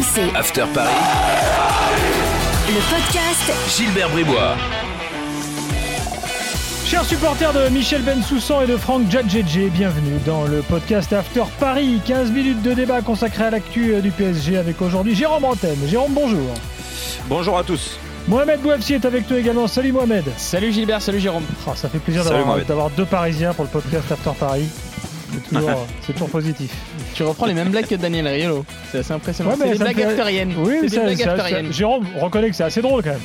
RMC. After Paris. Le podcast Gilbert Bribois. Chers supporters de Michel Bensoussan et de Franck Djadjedje, bienvenue dans le podcast After Paris. 15 minutes de débat consacré à l'actu euh, du PSG avec aujourd'hui Jérôme Antenne. Jérôme, bonjour. Bonjour à tous. Mohamed Bouafsi est avec nous également. Salut Mohamed. Salut Gilbert, salut Jérôme. Oh, ça fait plaisir d'avoir deux Parisiens pour le podcast After Paris. C'est toujours, positif. Tu reprends les mêmes blagues que Daniel Riolo. C'est assez impressionnant. Ouais, c'est des blagues fait- actoriennes. Oui, c'est. Jérôme reconnaît que c'est assez drôle quand même.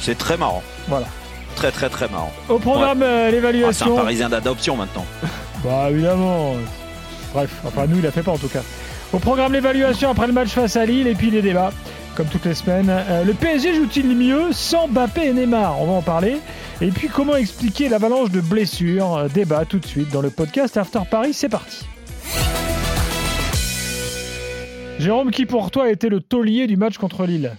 C'est très marrant. Voilà. Très très très marrant. Au programme euh, Ah, c'est un l'évaluation. Parisien d'adoption maintenant. Bah évidemment. Bref, enfin nous il a fait pas en tout cas. Au programme l'évaluation après le match face à Lille et puis les débats. Comme toutes les semaines, Euh, le PSG joue-t-il mieux sans Mbappé et Neymar? On va en parler. Et puis comment expliquer l'avalanche de blessures Euh, Débat tout de suite dans le podcast After Paris, c'est parti. Jérôme, qui pour toi a été le taulier du match contre Lille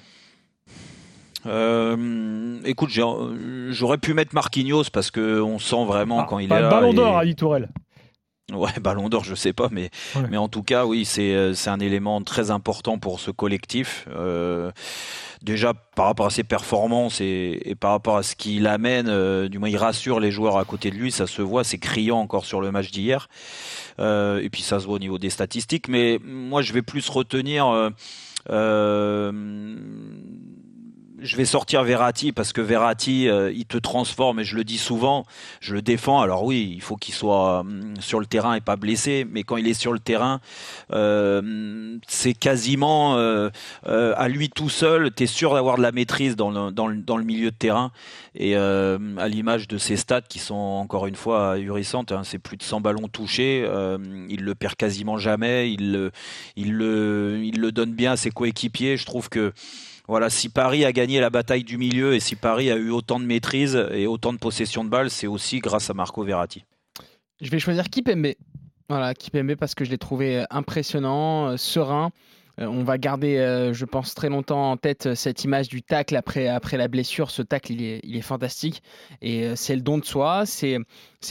Euh, écoute, euh, j'aurais pu mettre Marquinhos parce que on sent vraiment Ah, quand il pas est là. Ballon et- d'or à Tourelle. Ouais, Ballon d'or, je sais pas, mais Ouais. mais en tout cas, oui, c'est euh, c'est un élément très important pour ce collectif. Euh, déjà par rapport à ses performances et, et par rapport à ce qu'il amène, euh, du moins il rassure les joueurs à côté de lui, ça se voit, c'est criant encore sur le match d'hier. Euh, et puis ça se voit au niveau des statistiques. Mais moi, je vais plus retenir. euh, euh, je vais sortir Verratti parce que Verratti, euh, il te transforme et je le dis souvent, je le défends. Alors oui, il faut qu'il soit hum, sur le terrain et pas blessé, mais quand il est sur le terrain, euh, c'est quasiment euh, euh, à lui tout seul. Tu es sûr d'avoir de la maîtrise dans le, dans le, dans le milieu de terrain et euh, à l'image de ses stats qui sont encore une fois ahurissantes, hein, c'est plus de 100 ballons touchés, il le perd quasiment jamais, il il le, il le donne bien à ses coéquipiers. Je trouve que voilà, si Paris a gagné la bataille du milieu et si Paris a eu autant de maîtrise et autant de possession de balles, c'est aussi grâce à Marco Verratti. Je vais choisir Kipembe. Voilà, Kipembe parce que je l'ai trouvé impressionnant, euh, serein. Euh, on va garder, euh, je pense, très longtemps en tête euh, cette image du tacle après, après la blessure. Ce tacle, il est, il est fantastique. Et c'est le don de soi. C'est,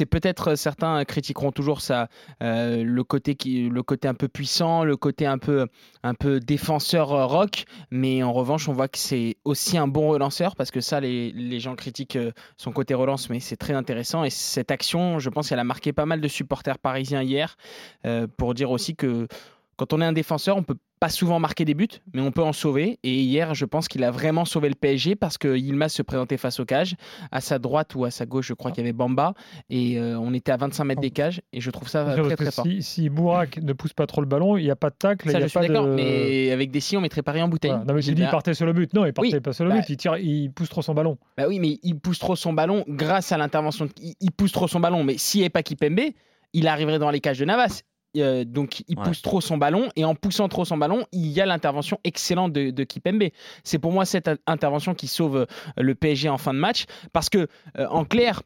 peut-être, certains critiqueront toujours ça, le, côté qui, le côté un peu puissant, le côté un peu, un peu défenseur rock. Mais en revanche, on voit que c'est aussi un bon relanceur parce que ça, les, les gens critiquent son côté relance, mais c'est très intéressant. Et cette action, je pense qu'elle a marqué pas mal de supporters parisiens hier pour dire aussi que quand on est un défenseur, on peut pas souvent marquer des buts, mais on peut en sauver. Et hier, je pense qu'il a vraiment sauvé le PSG parce que Yilmaz se présentait face aux cages. À sa droite ou à sa gauche, je crois qu'il y avait Bamba. Et euh, on était à 25 mètres des cages. Et je trouve ça très très fort. si, si Bourak ne pousse pas trop le ballon, il n'y a pas de tacle, Ça, je suis d'accord. de. Mais avec des si, on mettrait Paris en bouteille. Voilà. Non, mais j'ai dit, il Gilbert. partait sur le but. Non, il partait Oui. pas sur le Bah, but. Il, tire, il pousse trop son ballon. Bah oui, mais il pousse trop son ballon grâce à l'intervention. de- Il, il pousse trop son ballon, mais s'il n'y avait pas Kipembe, il arriverait dans les cages de Navas. Euh, donc il Ouais. pousse trop son ballon et en poussant trop son ballon, il y a l'intervention excellente de, de Kipembe. C'est pour moi cette in- intervention qui sauve euh, le PSG en fin de match parce que euh, en clair,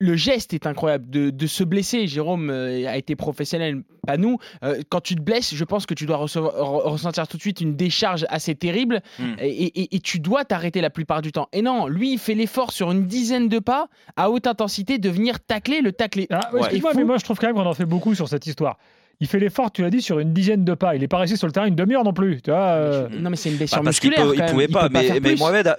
le geste est incroyable de, de se blesser. Jérôme euh, a été professionnel, pas nous. Euh, quand tu te blesses, je pense que tu dois recevoir- re- ressentir tout de suite une décharge assez terrible Mm. et, et- et tu dois t'arrêter la plupart du temps. Et non, lui, il fait l'effort sur une dizaine de pas à haute intensité de venir tacler le tacler. Ah, excuse-moi, mais moi je trouve quand même qu'on en fait beaucoup sur cette histoire. Il fait l'effort, tu l'as dit, sur une dizaine de pas. Il est pas resté sur le terrain une demi-heure non plus. Tu vois, euh, Non, mais c'est une blessure Bah, parce qu'il musculaire. peut- il quand même. pouvait Il pas, peut pas mais, mais. Mohamed, a-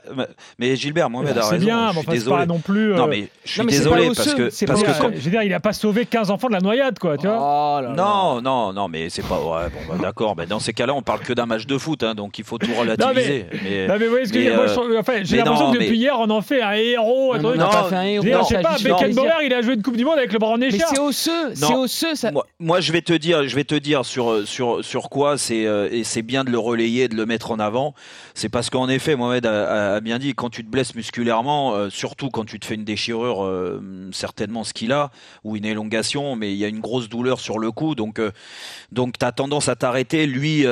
mais Gilbert, Mohamed a c'est raison. bien, je mais enfin, c'est pas non plus. euh, Non mais je suis Non, mais c'est désolé parce osseux, que c'est parce que je veux dire, il a pas sauvé 15 enfants de la noyade, quoi. Tu vois Oh là là. non, non, non, mais c'est pas. Ouais, bon, bah, d'accord. Mais dans ces cas-là, on parle que d'un match de foot, hein, donc il faut tout relativiser. mais, Non, mais vous voyez ce que je mais, euh, J'ai mais l'impression que depuis mais- hier, on en fait un héros. Non, truc. on n'a Non, pas fait un mais- Je sais pas. Beckenbauer, il a joué une Coupe du Monde avec le bras en Mais écharpe. c'est osseux, c'est osseux. Moi, je vais te dire, je vais te dire sur quoi c'est euh, et c'est bien de le relayer, de le mettre en avant. C'est parce qu'en effet, Mohamed a, bien dit, quand tu te blesses musculairement, euh, surtout quand tu te fais une déchirure, euh, certainement ce qu'il a ou une élongation, mais il y a une grosse douleur sur le cou, donc donc t'as tendance à t'arrêter. Lui,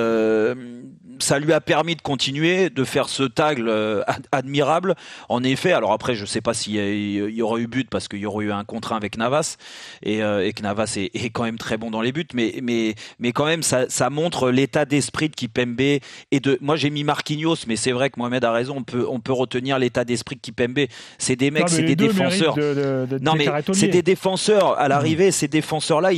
ça lui a permis de continuer, de faire ce tagle euh, ad- admirable. En effet, alors après, je sais pas s'il y, a- il y aurait eu but parce qu'il y aurait eu un contrat avec Navas et, euh, et que Navas est, est quand même très bon dans les buts, mais mais mais quand même ça, ça montre l'état d'esprit de Kipembe et de. Moi j'ai mis Marquinhos, mais c'est vrai que Mohamed a raison. On peut on peut retenir l'état d'esprit de Kipembe. C'est des mecs, c'est des défenseurs. méritent de- de- de Non mais c'est des défenseurs à l'arrivée. Ces défenseurs-là,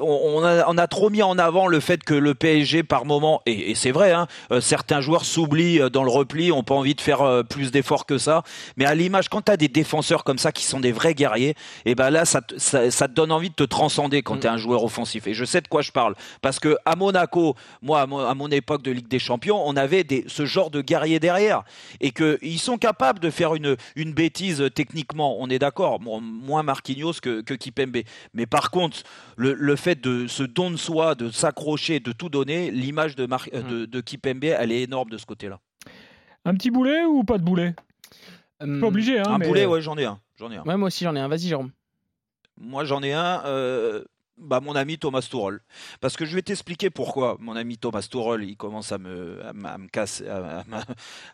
on, on a, on a trop mis en avant le fait que le PSG par moment et, et c'est vrai. Hein, certains joueurs s'oublient dans le repli, ont pas envie de faire plus d'efforts que ça. Mais à l'image, quand tu as des défenseurs comme ça qui sont des vrais guerriers, et eh ben là, ça, ça, ça, te donne envie de te transcender quand mm. tu es un joueur offensif. Et je sais de quoi je parle. Parce que à Monaco, moi, à mon, époque de Ligue des Champions, on avait des, ce genre de guerriers derrière. Et qu'ils sont capables de faire une, une bêtise techniquement, on est d'accord. moins Marquinhos que, que Kipembe. Mais par contre, le, le, fait de ce don de soi, de s'accrocher, de tout donner, l'image de, Mar mm. De, de Kipembe, elle est énorme de ce côté-là. Un petit boulet ou pas de boulet? Hum, Pas obligé, hein, Un mais- boulet, ouais, j'en ai un. J'en ai un. Ouais, moi aussi j'en ai un. Vas-y, Jérôme. Moi, j'en ai un. euh, bah, mon ami Thomas Tuchel. Parce que je vais t'expliquer pourquoi mon ami Thomas Tuchel, il commence à me, à, me- à me casser, à, à me-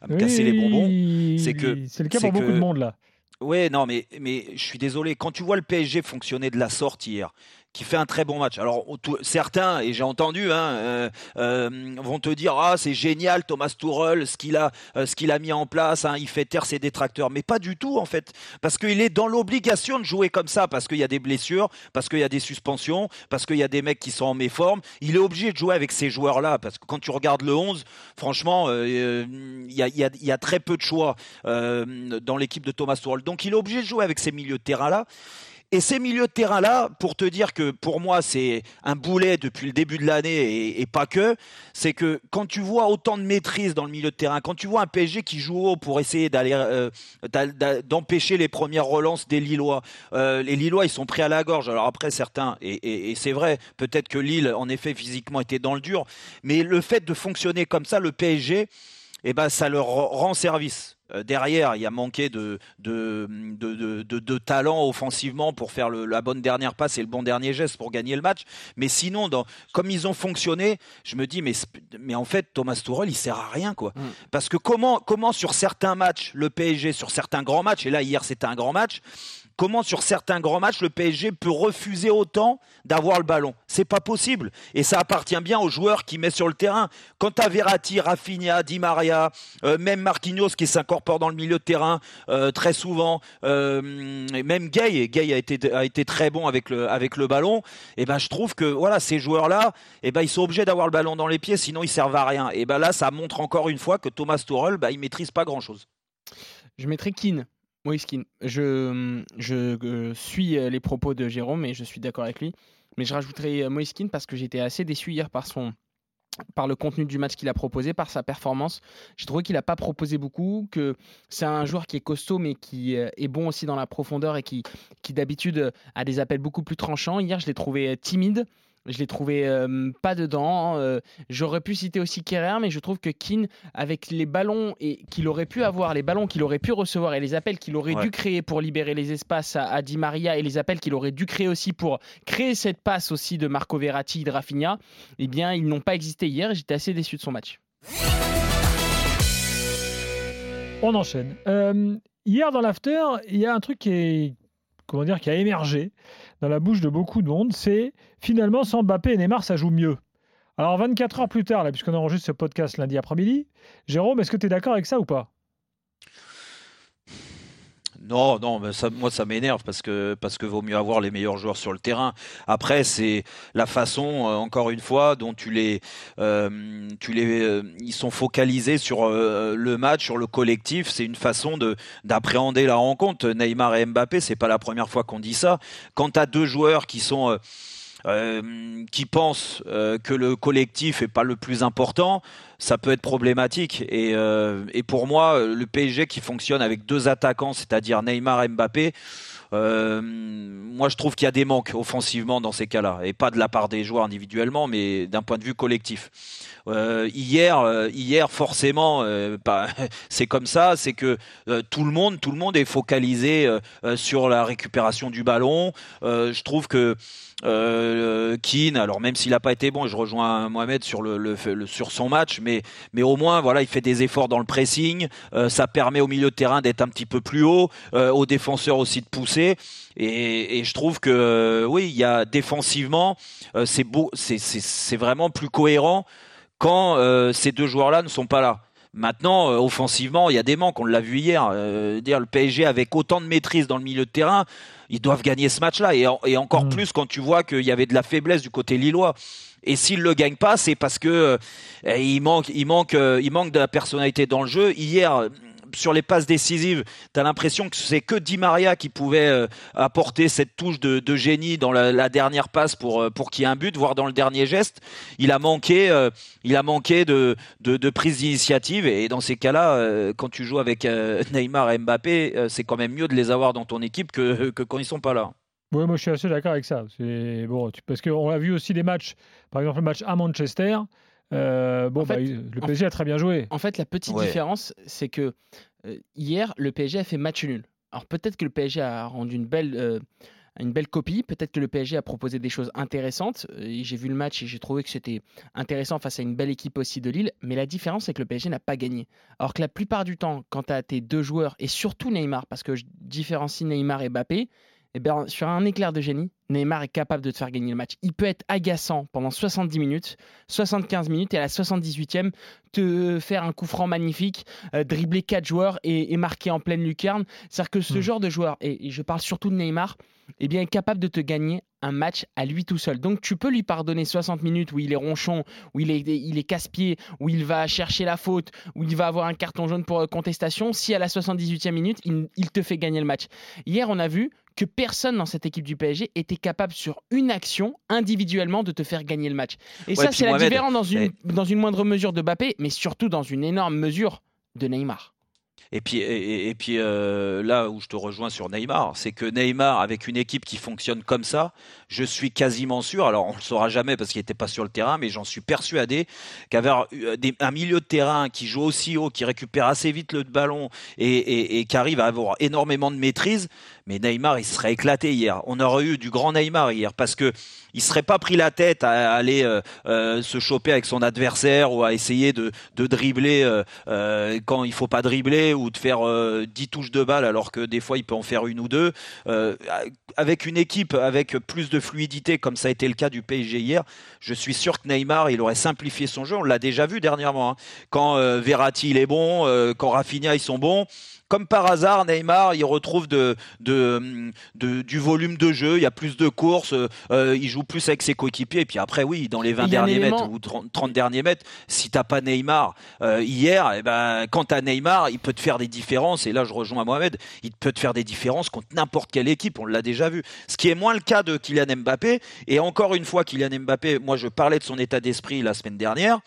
à me casser les bonbons. C'est que- c'est le cas pour beaucoup de monde là. Ouais, non, mais, mais je suis désolé. Quand tu vois le PSG fonctionner de la sorte hier, qui fait un très bon match. Alors certains, et j'ai entendu, hein, euh, euh, vont te dire ah c'est génial Thomas Tuchel, ce qu'il a, euh, ce qu'il a mis en place, hein, il fait taire ses détracteurs, mais pas du tout en fait, parce qu'il est dans l'obligation de jouer comme ça, parce qu'il y a des blessures, parce qu'il y a des suspensions, parce qu'il y a des mecs qui sont en méforme. Il est obligé de jouer avec ces joueurs-là, parce que quand tu regardes le 11, franchement, il y, a, y a- très peu de choix dans l'équipe de Thomas Tuchel. Donc il est obligé de jouer avec ces milieux de terrain-là. Et ces milieux de terrain-là, pour te dire que pour moi c'est un boulet depuis le début de l'année et, pas que, c'est que quand tu vois autant de maîtrise dans le milieu de terrain, quand tu vois un PSG qui joue haut pour essayer d'aller euh, d'empêcher les premières relances des Lillois, euh, les Lillois ils sont pris à la gorge. Alors après certains, et c'est vrai, peut-être que Lille en effet physiquement était dans le dur, mais le fait de fonctionner comme ça, le PSG, eh ben ça leur rend service. Euh, Derrière, il y a manqué de, de, de, de, de- de talent offensivement pour faire le- la bonne dernière passe et le bon dernier geste pour gagner le match. Mais sinon, dans, comme ils ont fonctionné, je me dis, mais en fait, Thomas Tuchel, il sert à rien. quoi. Mm. Parce que comment, comment sur certains matchs, le PSG, sur certains grands matchs, et là hier c'était un grand match, comment sur certains grands matchs le PSG peut refuser autant d'avoir le ballon C'est pas possible. Et ça appartient bien aux joueurs qui mettent sur le terrain. Quant à Verratti, Rafinha, Di Maria, euh, même Marquinhos qui s'incorpore dans le milieu de terrain euh, très souvent, euh, et même Gay, Gay a été, très bon avec le, ballon, et ben je trouve que voilà, ces joueurs-là, et ben ils sont obligés d'avoir le ballon dans les pieds, sinon ils servent à rien. Et ben là, ça montre encore une fois que Thomas Tuchel, ben, il maîtrise pas grand-chose. Je mettrai Keane. Moïse Keane. Je, je euh, suis euh, les propos de Jérôme et je suis d'accord avec lui. Mais je rajouterai euh, Moïse Keane parce que j'étais assez déçu hier par son par le contenu du match qu'il a proposé, par sa performance. J'ai trouvé qu'il n'a pas proposé beaucoup, que c'est un joueur qui est costaud mais qui est bon aussi dans la profondeur et qui, qui d'habitude a des appels beaucoup plus tranchants. Hier, je l'ai trouvé timide. Je l'ai trouvé euh, pas dedans. Euh, J'aurais pu citer aussi Kerrer, mais je trouve que Keane, avec les ballons et qu'il aurait pu avoir, les ballons qu'il aurait pu recevoir et les appels qu'il aurait Ouais. dû créer pour libérer les espaces à, à Di Maria et les appels qu'il aurait dû créer aussi pour créer cette passe aussi de Marco Verratti et de Rafinha, eh bien, ils n'ont pas existé hier. et J'étais assez déçu de son match. On enchaîne. Euh, hier dans l'after, il y a un truc qui est comment dire qui a émergé dans la bouche de beaucoup de monde, c'est finalement sans Mbappé et Neymar ça joue mieux. Alors 24 heures plus tard, puisqu'on enregistre ce podcast lundi après-midi, Jérôme, est-ce que tu es d'accord avec ça ou pas? Non, non, ça, moi ça m'énerve parce que parce que vaut mieux avoir les meilleurs joueurs sur le terrain. Après, c'est la façon, euh, encore une fois, dont tu les, euh, tu les, euh, ils sont focalisés sur euh, le match, sur le collectif. C'est une façon de d'appréhender la rencontre. Neymar et Mbappé, c'est pas la première fois qu'on dit ça. Quand tu as deux joueurs qui sont euh, qui pensent euh, que le collectif est pas le plus important, ça peut être problématique. Et, euh, et pour moi, le PSG qui fonctionne avec deux attaquants, c'est-à-dire Neymar et Mbappé, euh, moi je trouve qu'il y a des manques offensivement dans ces cas-là, et pas de la part des joueurs individuellement, mais d'un point de vue collectif. Euh, hier, euh, hier forcément, c'est comme ça, c'est que tout le monde, tout le monde est focalisé sur la récupération du ballon. Je trouve que euh, Keane, alors même s'il n'a pas été bon, je rejoins Mohamed sur son match, mais mais au moins voilà, il fait des efforts dans le pressing. Ça permet au milieu de terrain d'être un petit peu plus haut, aux défenseurs aussi de pousser. Et, et je trouve que euh, oui, il y a défensivement, euh, c'est beau, c'est vraiment plus cohérent quand euh, ces deux joueurs-là ne sont pas là. Maintenant, euh, offensivement, il y a des manques. On l'a vu hier. Euh, dire le PSG avec autant de maîtrise dans le milieu de terrain, ils doivent gagner ce match-là. Et, en- et encore Mm. plus quand tu vois qu'il y avait de la faiblesse du côté lillois. Et s'ils le gagnent pas, c'est parce que il manque, il manque, il manque de la personnalité dans le jeu. Hier, sur les passes décisives, tu as l'impression que c'est que Di Maria qui pouvait euh, apporter cette touche de, génie dans la, dernière passe pour, euh, pour qu'il y ait un but, voire dans le dernier geste. Il a manqué, euh, il a manqué de, de, de prise d'initiative. Et dans ces cas-là, quand tu joues avec Neymar et Mbappé, c'est quand même mieux de les avoir dans ton équipe que, que quand ils sont pas là. Oui, moi je suis assez d'accord avec ça. Bon, parce qu'on a vu aussi des matchs, par exemple le match à Manchester. Euh, bon, En fait, bah, le en- PSG a très bien joué. En fait, la petite Ouais. différence, c'est que euh, hier, le PSG a fait match nul. Alors peut-être que le PSG a rendu une belle, euh, une belle copie, peut-être que le PSG a proposé des choses intéressantes. Euh, J'ai vu le match et j'ai trouvé que c'était intéressant face à une belle équipe aussi de Lille. Mais la différence, c'est que le PSG n'a pas gagné. Alors que la plupart du temps, quand tu as tes deux joueurs, et surtout Neymar, parce que je différencie Neymar et Mbappé, eh ben, sur un éclair de génie, Neymar est capable de te faire gagner le match. Il peut être agaçant pendant 70 minutes, 75 minutes, et à la 78e, te faire un coup franc magnifique, euh, dribbler quatre joueurs et, et marquer en pleine lucarne. C'est-à-dire que ce Hmm. genre de joueur, et, et je parle surtout de Neymar, eh bien, est capable de te gagner un match à lui tout seul. Donc tu peux lui pardonner 60 minutes où il est ronchon, où il est, il est casse-pied, où il va chercher la faute, où il va avoir un carton jaune pour euh, contestation. Si à la 78e minute, il, il te fait gagner le match. Hier, on a vu que personne dans cette équipe du PSG était capable sur une action individuellement de te faire gagner le match. Et Ouais, ça, c'est la Mohamed, différence dans une, dans une moindre mesure de Mbappé, mais surtout dans une énorme mesure de Neymar. Et puis, et, puis euh, là où je te rejoins sur Neymar, c'est que Neymar, avec une équipe qui fonctionne comme ça, je suis quasiment sûr, alors on ne le saura jamais parce qu'il n'était pas sur le terrain, mais j'en suis persuadé qu'avoir euh, un milieu de terrain qui joue aussi haut, qui récupère assez vite le ballon et, et- et qui arrive à avoir énormément de maîtrise, mais Neymar, il serait éclaté hier. On aurait eu du grand Neymar hier parce que il serait pas pris la tête à aller euh, euh, se choper avec son adversaire ou à essayer de, dribbler euh, quand il faut pas dribbler ou de faire euh, 10 touches de balle alors que des fois il peut en faire une ou deux. Avec une équipe avec plus de fluidité comme ça a été le cas du PSG hier, je suis sûr que Neymar il aurait simplifié son jeu. On l'a déjà vu dernièrement. hein. Quand Verratti il est bon, quand Rafinha ils sont bons. Comme par hasard, Neymar, il retrouve de, de, de- du volume de jeu, il y a plus de courses, euh, il joue plus avec ses coéquipiers. Et puis après, oui, dans les 20 Il y a un derniers mètres ou 30, 30 derniers mètres, si t'as pas Neymar euh, hier, eh ben, quand t'as Neymar, il peut te faire des différences. Et là, je rejoins Mohamed, il peut te faire des différences contre n'importe quelle équipe. On l'a déjà vu. Ce qui est moins le cas de Kylian Mbappé. Et encore une fois, Kylian Mbappé, moi, je parlais de son état d'esprit la semaine dernière.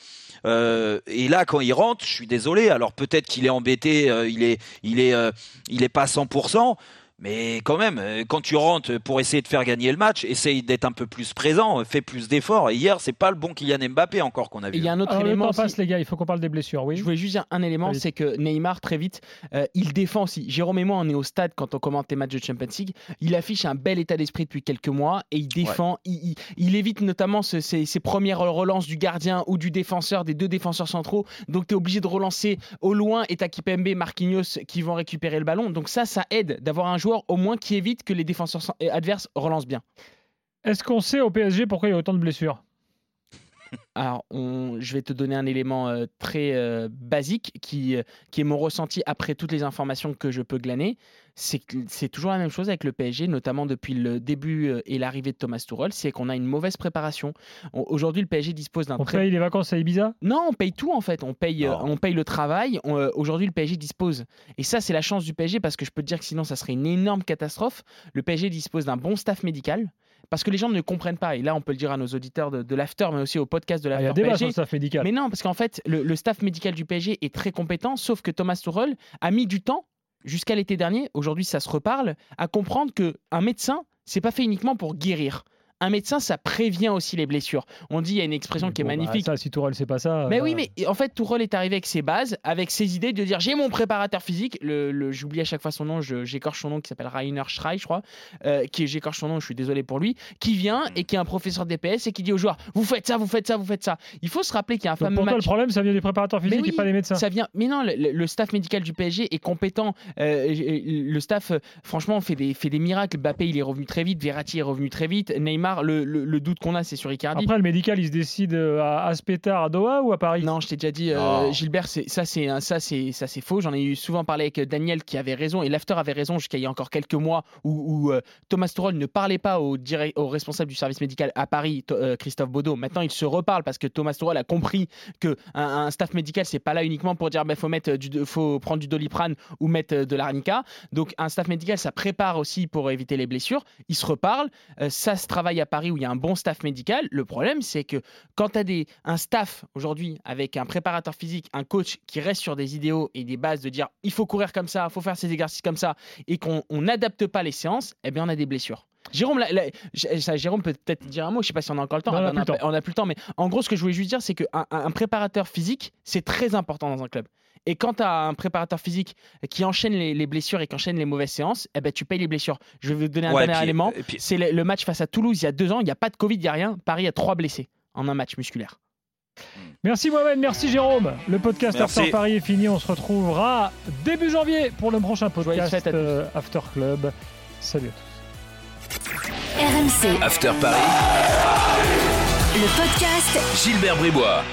Euh, et là, quand il rentre, je suis désolé. Alors peut-être qu'il est embêté, euh, il est, il est, euh, il est pas à 100%. Mais quand même, euh, quand tu rentres pour essayer de faire gagner le match, essaye d'être un peu plus présent, euh, fais plus d'efforts. Hier, c'est pas le bon Kylian Mbappé encore qu'on a vu. il y a un autre Alors, le élément temps aussi- passe, les gars, il faut qu'on parle des blessures, oui. Je voulais juste dire un élément, c'est que Neymar, très vite, euh, il défend aussi. Jérôme et moi, on est au stade quand on commente les matchs de Champions League. Il affiche un bel état d'esprit depuis quelques mois et il défend. Il, il- il évite notamment ce- ces, ces premières relances du gardien ou du défenseur, des deux défenseurs centraux. Donc, tu es obligé de relancer au loin et t'as Kipembe, Marquinhos qui vont récupérer le ballon. Donc, ça, ça aide d'avoir un joueur au moins qui évite que les défenseurs adverses relancent bien. Est-ce qu'on sait au PSG pourquoi il y a autant de blessures? Alors, on- je vais te donner un élément euh, très euh, basique qui, euh, qui est mon ressenti après toutes les informations que je peux glaner. C'est que c'est toujours la même chose avec le PSG, notamment depuis le début euh, et l'arrivée de Thomas Tuchel, c'est qu'on a une mauvaise préparation. On- Aujourd'hui, le PSG dispose d'un On très paye les vacances à Ibiza? Non, on paye tout en fait. On paye, euh, on paye le travail. On, euh, Aujourd'hui, le PSG dispose. Et ça, c'est la chance du PSG parce que je peux te dire que sinon, ça serait une énorme catastrophe. Le PSG dispose d'un bon staff médical. Parce que les gens ne comprennent pas. Et là, on peut le dire à nos auditeurs de, de l'after, mais aussi au podcast de Ah, Il y a l'after débat sur le staff médical. Mais non, parce qu'en fait, le, le staff médical du PSG est très compétent, sauf que Thomas Tuchel a mis du temps jusqu'à l'été dernier. Aujourd'hui, ça se reparle à comprendre que un médecin, c'est pas fait uniquement pour guérir. Un médecin, ça prévient aussi les blessures. On dit, il y a une expression qui est bah, magnifique. ça, si Tourelle sait pas ça. Mais euh, oui, mais en fait, Tourelle est arrivé avec ses bases, avec ses idées de dire j'ai mon préparateur physique, le, le- j'oublie à chaque fois son nom, j'écorche son nom, qui s'appelle Rainer Schrei, je crois, euh, qui j'écorche son nom, je suis désolé pour lui, qui vient et qui est un professeur DPS et qui dit aux joueurs vous faites ça, vous faites ça, vous faites ça. Il faut se rappeler qu'il y a un Donc fameux pour toi, match. le problème, ça vient des préparateurs Mais physiques oui, et pas des médecins. Ça vient, mais non, le, le staff médical du PSG est compétent. Euh, le staff, euh, franchement, fait des, fait des miracles. Mbappé, il est revenu très vite. Verratti est revenu très vite. Neymar, Neymar. Le, le- le doute qu'on a, c'est sur Icardi. Après, le médical, il se décide euh, à Aspetar, à Doha ou à Paris? Non, je t'ai déjà dit, euh, Oh. Gilbert, ça c'est ça c'est ça c'est faux. J'en ai eu souvent parlé avec euh, Daniel qui avait raison et l'after avait raison jusqu'à il y a encore quelques mois où, où, euh, Thomas Tuchel ne parlait pas au, direct, au responsable du service médical à Paris, To- euh, Christophe Baudot. Maintenant, il se reparle parce que Thomas Tuchel a compris que un, un staff médical c'est pas là uniquement pour dire bah, faut mettre du faut prendre du doliprane ou mettre de l'arnica. Donc un staff médical ça prépare aussi pour éviter les blessures. Ils se reparlent. Euh, ça se travaille à Paris où il y a un bon staff médical. Le problème c'est que quand tu as des, un staff aujourd'hui avec un préparateur physique, un coach qui reste sur des idéaux et des bases de dire il faut courir comme ça, il faut faire ces exercices comme ça, et qu'on on n'adapte pas les séances, eh bien on a des blessures. Jérôme, là- là, J- ça, Jérôme peut peut-être dire un mot, je sais pas si on a encore le temps. Non, on a Ah plus le temps. on a plus le temps, mais en gros, ce que je voulais juste dire, c'est qu'un un, préparateur physique, c'est très important dans un club. Et quand tu as un préparateur physique qui enchaîne les, les blessures et qui enchaîne les mauvaises séances, eh ben, tu payes les blessures. Je vais vous donner un Ouais, dernier puis- élément. puis- C'est le, le match face à Toulouse il y a deux ans. Il n'y a pas de Covid, il n'y a rien. Paris a trois blessés en un match musculaire. Merci Mohamed, merci Jérôme. Le podcast Merci. After Paris est fini. On se retrouvera début janvier pour le prochain podcast euh, After Club. Salut à tous. RMC, After Paris, le podcast. Gilbert Bribois.